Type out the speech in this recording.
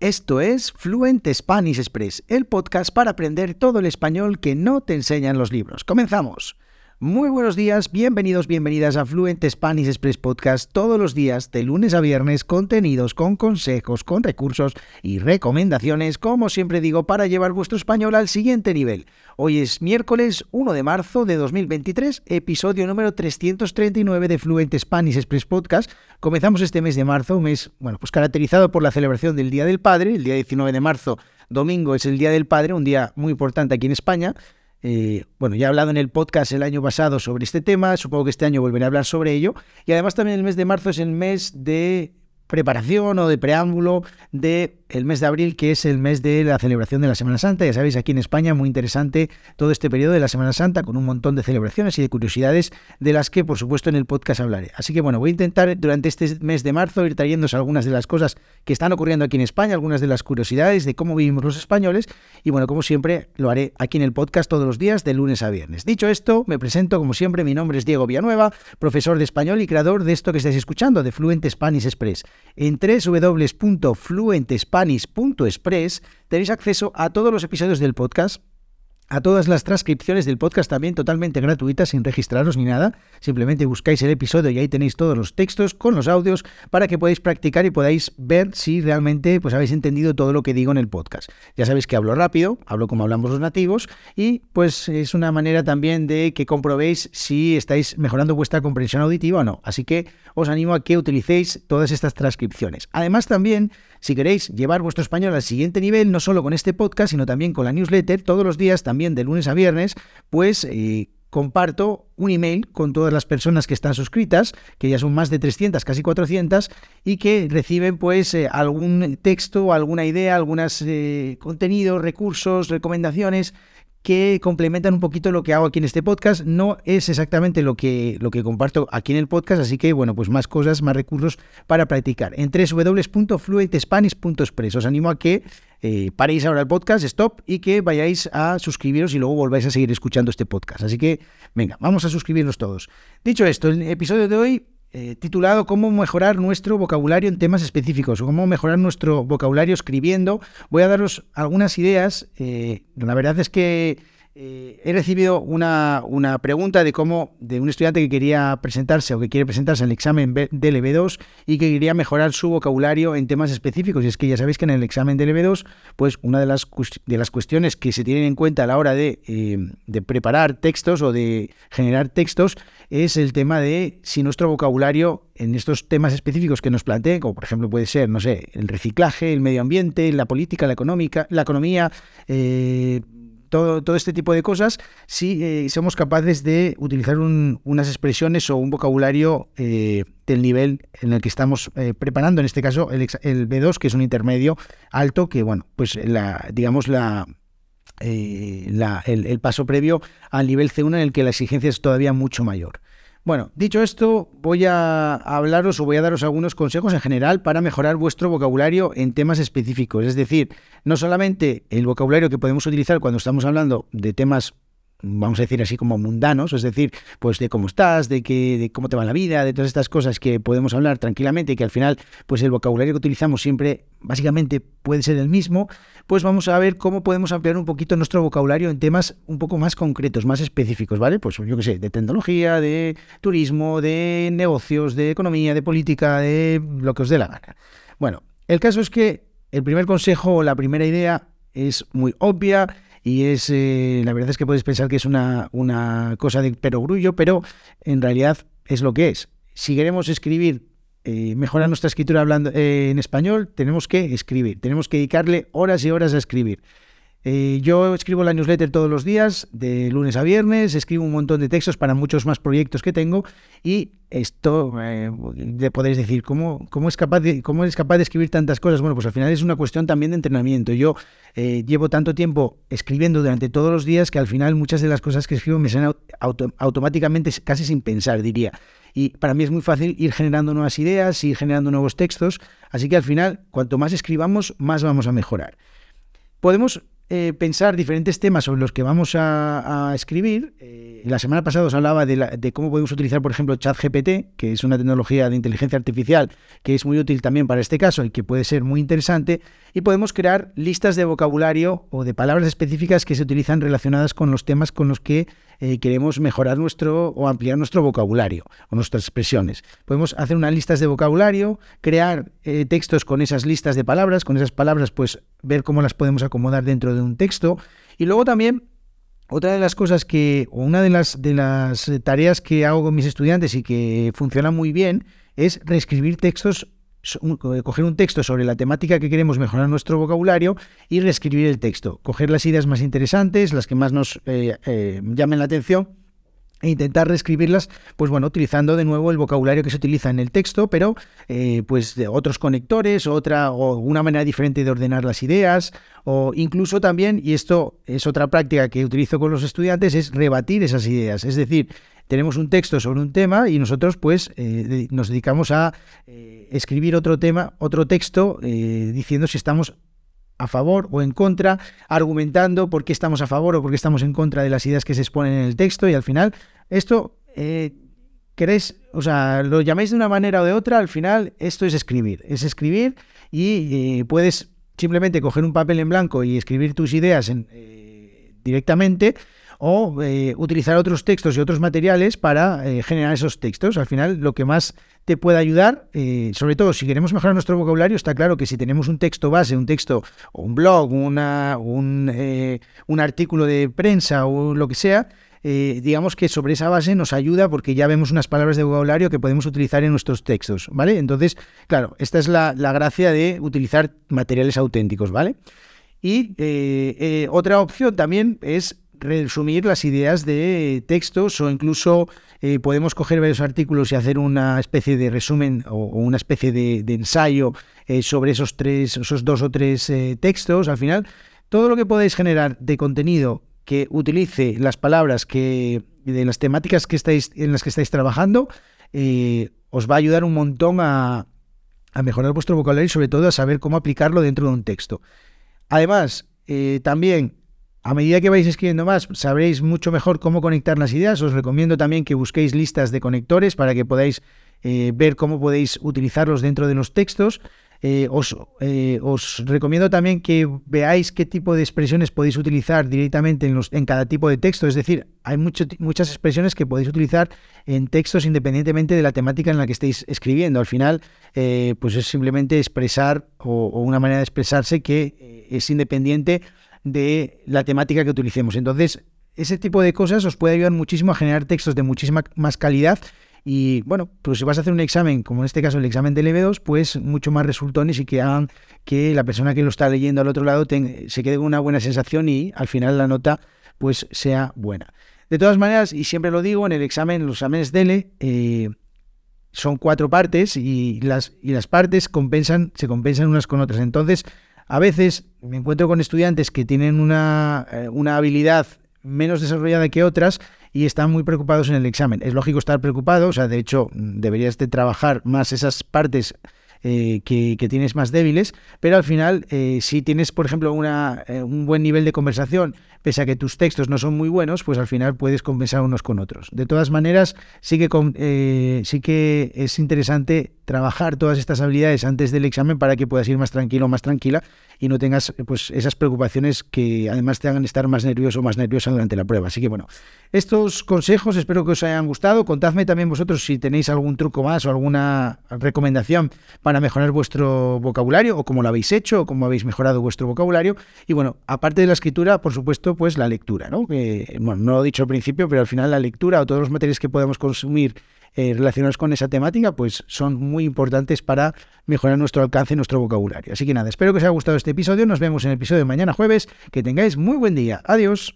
Esto es Fluent Spanish Express, el podcast para aprender todo el español que no te enseñan los libros. Comenzamos. Muy buenos días, bienvenidos, bienvenidas a Fluent Spanish Express Podcast todos los días, de lunes a viernes, contenidos con consejos, con recursos y recomendaciones, como siempre digo, para llevar vuestro español al siguiente nivel. Hoy es miércoles 1 de marzo de 2023, episodio número 339 de Fluent Spanish Express Podcast. Comenzamos este mes de marzo, un mes, bueno, pues caracterizado por la celebración del Día del Padre, el día 19 de marzo, domingo es el Día del Padre, un día muy importante aquí en España. Eh, bueno, ya he hablado en el podcast el año pasado sobre este tema, supongo que este año volveré a hablar sobre ello. Y además también el mes de marzo es el mes de preparación o de preámbulo de el mes de abril, que es el mes de la celebración de la Semana Santa. Ya sabéis, aquí en España muy interesante todo este periodo de la Semana Santa con un montón de celebraciones y de curiosidades de las que, por supuesto, en el podcast hablaré. Así que bueno, voy a intentar durante este mes de marzo ir trayéndose algunas de las cosas que están ocurriendo aquí en España, algunas de las curiosidades de cómo vivimos los españoles y bueno, como siempre, lo haré aquí en el podcast todos los días de lunes a viernes. Dicho esto, me presento como siempre, mi nombre es Diego Villanueva, profesor de español y creador de esto que estáis escuchando, de Fluent Spanish Express. En www.fluentespanish spanish.express tenéis acceso a todos los episodios del podcast a todas las transcripciones del podcast también totalmente gratuitas, sin registraros ni nada. Simplemente buscáis el episodio y ahí tenéis todos los textos con los audios para que podáis practicar y podáis ver si realmente pues, habéis entendido todo lo que digo en el podcast. Ya sabéis que hablo rápido, hablo como hablamos los nativos y pues es una manera también de que comprobéis si estáis mejorando vuestra comprensión auditiva o no. Así que os animo a que utilicéis todas estas transcripciones. Además también, si queréis llevar vuestro español al siguiente nivel, no solo con este podcast, sino también con la newsletter, todos los días también de lunes a viernes, pues eh, comparto un email con todas las personas que están suscritas, que ya son más de 300, casi 400, y que reciben pues eh, algún texto, alguna idea, algunos eh, contenidos, recursos, recomendaciones que complementan un poquito lo que hago aquí en este podcast. No es exactamente lo que, lo que comparto aquí en el podcast, así que bueno, pues más cosas, más recursos para practicar. En www.fluentespanish.express os animo a que eh, paréis ahora el podcast, stop, y que vayáis a suscribiros y luego volváis a seguir escuchando este podcast. Así que, venga, vamos a suscribirnos todos. Dicho esto, el episodio de hoy eh, titulado Cómo mejorar nuestro vocabulario en temas específicos o cómo mejorar nuestro vocabulario escribiendo. Voy a daros algunas ideas. Eh, la verdad es que eh, he recibido una, una, pregunta de cómo de un estudiante que quería presentarse o que quiere presentarse al examen del EB2 y que quería mejorar su vocabulario en temas específicos. Y es que ya sabéis que en el examen del EB2, pues una de las, de las cuestiones que se tienen en cuenta a la hora de, eh, de preparar textos o de generar textos es el tema de si nuestro vocabulario en estos temas específicos que nos planteen, como por ejemplo puede ser, no sé, el reciclaje, el medio ambiente, la política, la económica, la economía, eh, todo, este tipo de cosas si eh, somos capaces de utilizar unas expresiones o un vocabulario eh, del nivel en el que estamos eh, preparando, en este caso el, el, B2, que es un intermedio alto, que bueno, pues la, digamos la, la el, el, paso previo al nivel C1 en el que la exigencia es todavía mucho mayor. Bueno, dicho esto, voy a hablaros o voy a daros algunos consejos en general para mejorar vuestro vocabulario en temas específicos. Es decir, no solamente el vocabulario que podemos utilizar cuando estamos hablando de temas vamos a decir así como mundanos, es decir, pues de cómo estás, de que, de cómo te va la vida, de todas estas cosas que podemos hablar tranquilamente y que al final, pues el vocabulario que utilizamos siempre básicamente puede ser el mismo, pues vamos a ver cómo podemos ampliar un poquito nuestro vocabulario en temas un poco más concretos, más específicos, ¿vale? Pues yo qué sé, de tecnología, de turismo, de negocios, de economía, de política, de lo que os dé la gana. Bueno, el caso es que el primer consejo o la primera idea es muy obvia y es, eh, la verdad es que puedes pensar que es una, una cosa de perogrullo, pero en realidad es lo que es. Si queremos escribir, eh, mejorar nuestra escritura hablando eh, en español, tenemos que escribir, tenemos que dedicarle horas y horas a escribir. Eh, yo escribo la newsletter todos los días, de lunes a viernes, escribo un montón de textos para muchos más proyectos que tengo y esto, eh, podéis decir, ¿cómo, cómo, es capaz ¿cómo eres capaz de escribir tantas cosas? Bueno, pues al final es una cuestión también de entrenamiento. Yo eh, llevo tanto tiempo escribiendo durante todos los días que al final muchas de las cosas que escribo me salen automáticamente, casi sin pensar, diría. Y para mí es muy fácil ir generando nuevas ideas, ir generando nuevos textos, así que al final, cuanto más escribamos, más vamos a mejorar. Podemos eh, pensar diferentes temas sobre los que vamos a, escribir. Eh, la semana pasada os hablaba de, cómo podemos utilizar, por ejemplo, ChatGPT, que es una tecnología de inteligencia artificial que es muy útil también para este caso y que puede ser muy interesante. Y podemos crear listas de vocabulario o de palabras específicas que se utilizan relacionadas con los temas con los que eh, queremos mejorar nuestro o ampliar nuestro vocabulario o nuestras expresiones. Podemos hacer unas listas de vocabulario, crear textos con esas listas de palabras, con esas palabras, pues ver cómo las podemos acomodar dentro de un texto. Y luego también otra de las cosas que, o una de las, de las tareas que hago con mis estudiantes y que funciona muy bien, es reescribir textos, coger un texto sobre la temática que queremos mejorar nuestro vocabulario y reescribir el texto. Coger las ideas más interesantes, las que más nos eh, eh, llamen la atención e intentar reescribirlas, pues bueno, utilizando de nuevo el vocabulario que se utiliza en el texto, pero eh, pues de otros conectores, otra o una manera diferente de ordenar las ideas, o incluso también, y esto es otra práctica que utilizo con los estudiantes, es rebatir esas ideas. Es decir, tenemos un texto sobre un tema y nosotros pues eh, nos dedicamos a eh, escribir otro tema, otro texto, diciendo si estamos a favor o en contra, argumentando por qué estamos a favor o por qué estamos en contra de las ideas que se exponen en el texto y al final esto, eh, queréis, o sea, lo llaméis de una manera o de otra, al final esto es escribir, es escribir y eh, puedes simplemente coger un papel en blanco y escribir tus ideas eh, directamente o eh, utilizar otros textos y otros materiales para eh, generar esos textos. Al final, lo que más te puede ayudar, eh, sobre todo si queremos mejorar nuestro vocabulario, está claro que si tenemos un texto base, un texto o un blog, un, un artículo de prensa o lo que sea, digamos que sobre esa base nos ayuda porque ya vemos unas palabras de vocabulario que podemos utilizar en nuestros textos, ¿vale? Entonces, claro, esta es la, la gracia de utilizar materiales auténticos, ¿vale? Y otra opción también es resumir las ideas de textos o incluso eh, podemos coger varios artículos y hacer una especie de resumen o, una especie de, ensayo eh, sobre esos tres, esos dos o tres eh, textos. Al final, todo lo que podáis generar de contenido que utilice las palabras que de las temáticas que estáis en las que estáis trabajando os va a ayudar un montón a mejorar vuestro vocabulario y sobre todo a saber cómo aplicarlo dentro de un texto. Además, también a medida que vais escribiendo más, sabréis mucho mejor cómo conectar las ideas. Os recomiendo también que busquéis listas de conectores para que podáis eh, ver cómo podéis utilizarlos dentro de los textos. Eh, eh, os, recomiendo también que veáis qué tipo de expresiones podéis utilizar directamente en, cada tipo de texto. Es decir, hay muchas expresiones que podéis utilizar en textos independientemente de la temática en la que estéis escribiendo. Al final, pues es simplemente expresar o, una manera de expresarse que es independiente de la temática que utilicemos. Entonces, ese tipo de cosas os puede ayudar muchísimo a generar textos de muchísima más calidad y bueno, pues si vas a hacer un examen, como en este caso el examen del EV2, pues mucho más resultones y que hagan que la persona que lo está leyendo al otro lado se quede con una buena sensación y al final la nota pues sea buena. De todas maneras, y siempre lo digo, en el examen, los exámenes DELE, eh, son cuatro partes y las, y las partes compensan, se compensan unas con otras. Entonces, a veces me encuentro con estudiantes que tienen una, eh, una habilidad menos desarrollada que otras y están muy preocupados en el examen. Es lógico estar preocupado, o sea, de hecho, deberías de trabajar más esas partes eh, que, tienes más débiles, pero al final, eh, si tienes, por ejemplo, una, un buen nivel de conversación, pese a que tus textos no son muy buenos, pues al final puedes compensar unos con otros. De todas maneras, sí que, sí que es interesante trabajar todas estas habilidades antes del examen para que puedas ir más tranquilo o más tranquila y no tengas pues esas preocupaciones que además te hagan estar más nervioso o más nerviosa durante la prueba. Así que bueno, estos consejos espero que os hayan gustado. Contadme también vosotros si tenéis algún truco más o alguna recomendación para mejorar vuestro vocabulario o cómo lo habéis hecho o cómo habéis mejorado vuestro vocabulario. Y bueno, aparte de la escritura, por supuesto, pues la lectura, ¿no? Que, bueno, no lo he dicho al principio, pero al final la lectura o todos los materiales que podemos consumir eh, relacionados con esa temática, pues son muy importantes para mejorar nuestro alcance y nuestro vocabulario. Así que nada, espero que os haya gustado este episodio. Nos vemos en el episodio de mañana jueves. Que tengáis muy buen día. Adiós.